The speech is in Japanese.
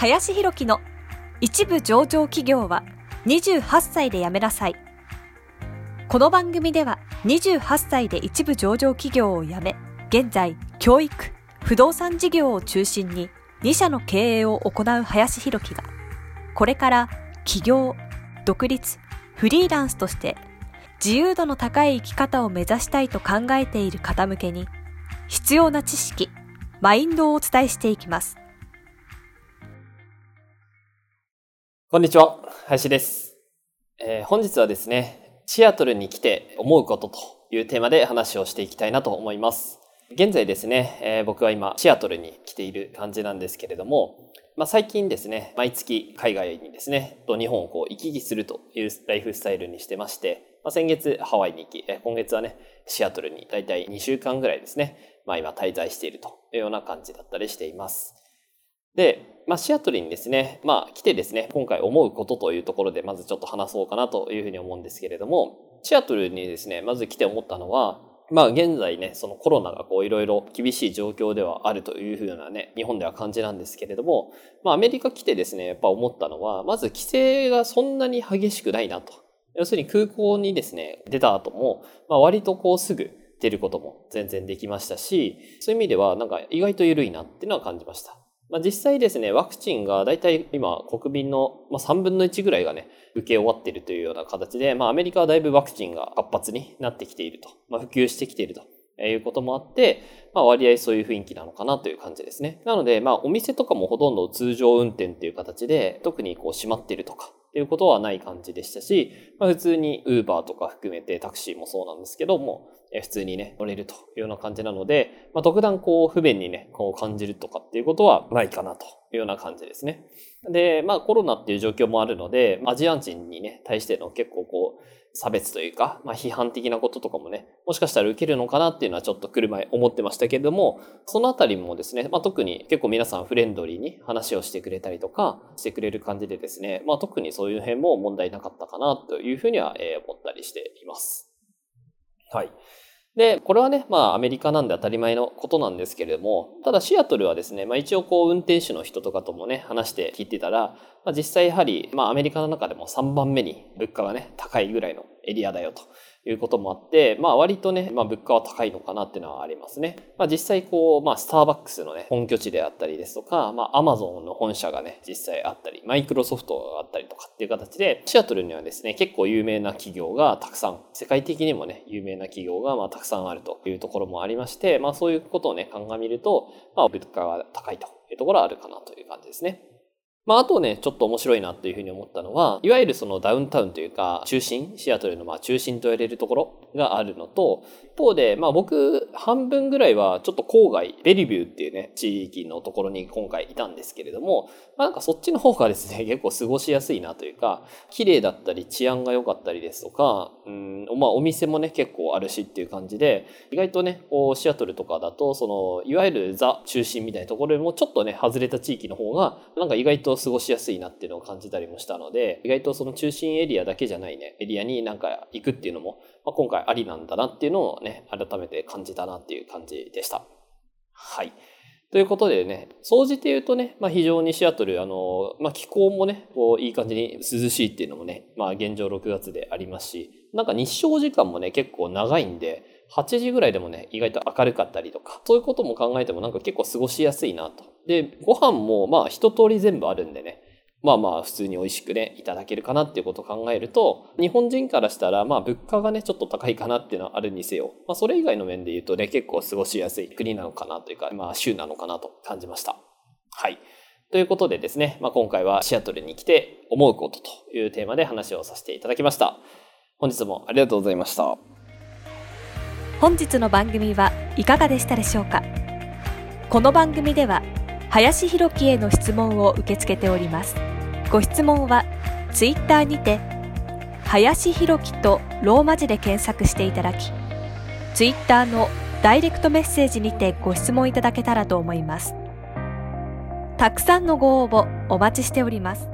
林博樹の一部上場企業は28歳で辞めなさい。この番組では28歳で一部上場企業を辞め、現在教育、不動産事業を中心に2社の経営を行う林博樹が、これから起業、独立、フリーランスとして自由度の高い生き方を目指したいと考えている方向けに必要な知識、マインドをお伝えしていきます。こんにちは、林です、えー、本日はですね、シアトルに来て思うことというテーマで話をしていきたいなと思います。現在ですね、えー、僕は今シアトルに来ている感じなんですけれども、まあ、最近ですね、毎月海外にですね、と日本をこう行き来するというライフスタイルにしてまして、まあ、先月ハワイに行き、今月はね、シアトルにだいたい2週間ぐらいですね、まあ今滞在しているというような感じだったりしています。で、まあ、シアトルにですね、まあ、来てですね、今回思うことというところで、まずちょっと話そうかなというふうに思うんですけれども、シアトルにですね、まず来て思ったのは、まあ現在ね、そのコロナがこういろいろ厳しい状況ではあるというふうなね、日本では感じなんですけれども、まあアメリカ来てですね、やっぱ思ったのは、まず規制がそんなに激しくないなと。要するに空港にですね、出た後も、まあ割とこうすぐ出ることも全然できましたし、そういう意味ではなんか意外と緩いなっていうのは感じました。まあ、実際ですね、ワクチンが大体今国民の3分の1ぐらいがね、受け終わっているというような形で、まあアメリカはだいぶワクチンが活発になってきていると、まあ、普及してきているということもあって、まあ割合そういう雰囲気なのかなという感じですね。なので、まあお店とかもほとんど通常運転っていう形で、特にこう閉まってるとか、っていうことはない感じでしたし、まあ、普通に Uber とか含めてタクシーもそうなんですけども、普通にね、乗れるというような感じなので、まあ、特段こう不便にね、こう感じるとかっていうことはないかなというような感じですね。で、まあコロナっていう状況もあるので、アジア人にね、対しての結構こう、差別というか、まあ批判的なこととかもね、もしかしたら受けるのかなっていうのはちょっと来る前思ってましたけれども、そのあたりもですね、まあ特に結構皆さんフレンドリーに話をしてくれたりとかしてくれる感じでですね、まあ特にそういう辺も問題なかったかなというふうには思ったりしています。はい。で、これはね、まあアメリカなんで当たり前のことなんですけれども、ただシアトルはですね、まあ一応こう運転手の人とかともね、話して聞いてたら、まあ実際やはり、まあアメリカの中でも3番目に物価がね、高いぐらいのエリアだよということもあって、まあ割とね、まあ物価は高いのかなっていうのはありますね。まあ実際こう、まあスターバックスのね、本拠地であったりですとか、まあアマゾンの本社がね、実際あったり、マイクロソフトがあったりとかっていう形で、シアトルにはですね、結構有名な企業がたくさん、世界的にもね、有名な企業がまあたくさんあるというところもありまして、まあそういうことをね、鑑みると、まあ物価が高いというところはあるかなという感じですね。まあ、あとね、ちょっと面白いなというふうに思ったのは、いわゆるそのダウンタウンというか、中心、シアトルのまあ中心と言われるところがあるのと、一方で、まあ僕、半分ぐらいはちょっと郊外、ベリビューっていうね、地域のところに今回いたんですけれども、まあなんかそっちの方がですね、結構過ごしやすいなというか、綺麗だったり治安が良かったりですとか、うん、まあお店もね、結構あるしっていう感じで、意外とね、こうシアトルとかだと、その、いわゆるザ中心みたいなところよりもちょっとね、外れた地域の方が、なんか意外と過ごしやすいなっていうのを感じたりもしたので、意外とその中心エリアだけじゃないね、エリアになんか行くっていうのも、まあ、今回ありなんだなっていうのをね、改めて感じたなっていう感じでした。はい。ということでね、掃除で言うとね、まあ非常にシアトル、あの、まあ気候もね、こういい感じに涼しいっていうのもね、まあ現状6月でありますし、なんか日照時間もね、結構長いんで、8時ぐらいでもね、意外と明るかったりとか、そういうことも考えてもなんか結構過ごしやすいなと。で、ご飯もまあ一通り全部あるんでね、まあまあ普通に美味しくね、いただけるかなっていうことを考えると、日本人からしたらまあ物価がね、ちょっと高いかなっていうのはあるにせよ、まあそれ以外の面で言うとね、結構過ごしやすい国なのかなというか、まあ州なのかなと感じました。はい。ということでですね、まあ今回はシアトルに来て思うことというテーマで話をさせていただきました。本日もありがとうございました。本日の番組はいかがでしたでしょうか？この番組では林博樹への質問を受け付けております。ご質問はツイッターにて林博樹とローマ字で検索していただきツイッターのダイレクトメッセージにてご質問いただけたらと思いますたくさんのご応募お待ちしております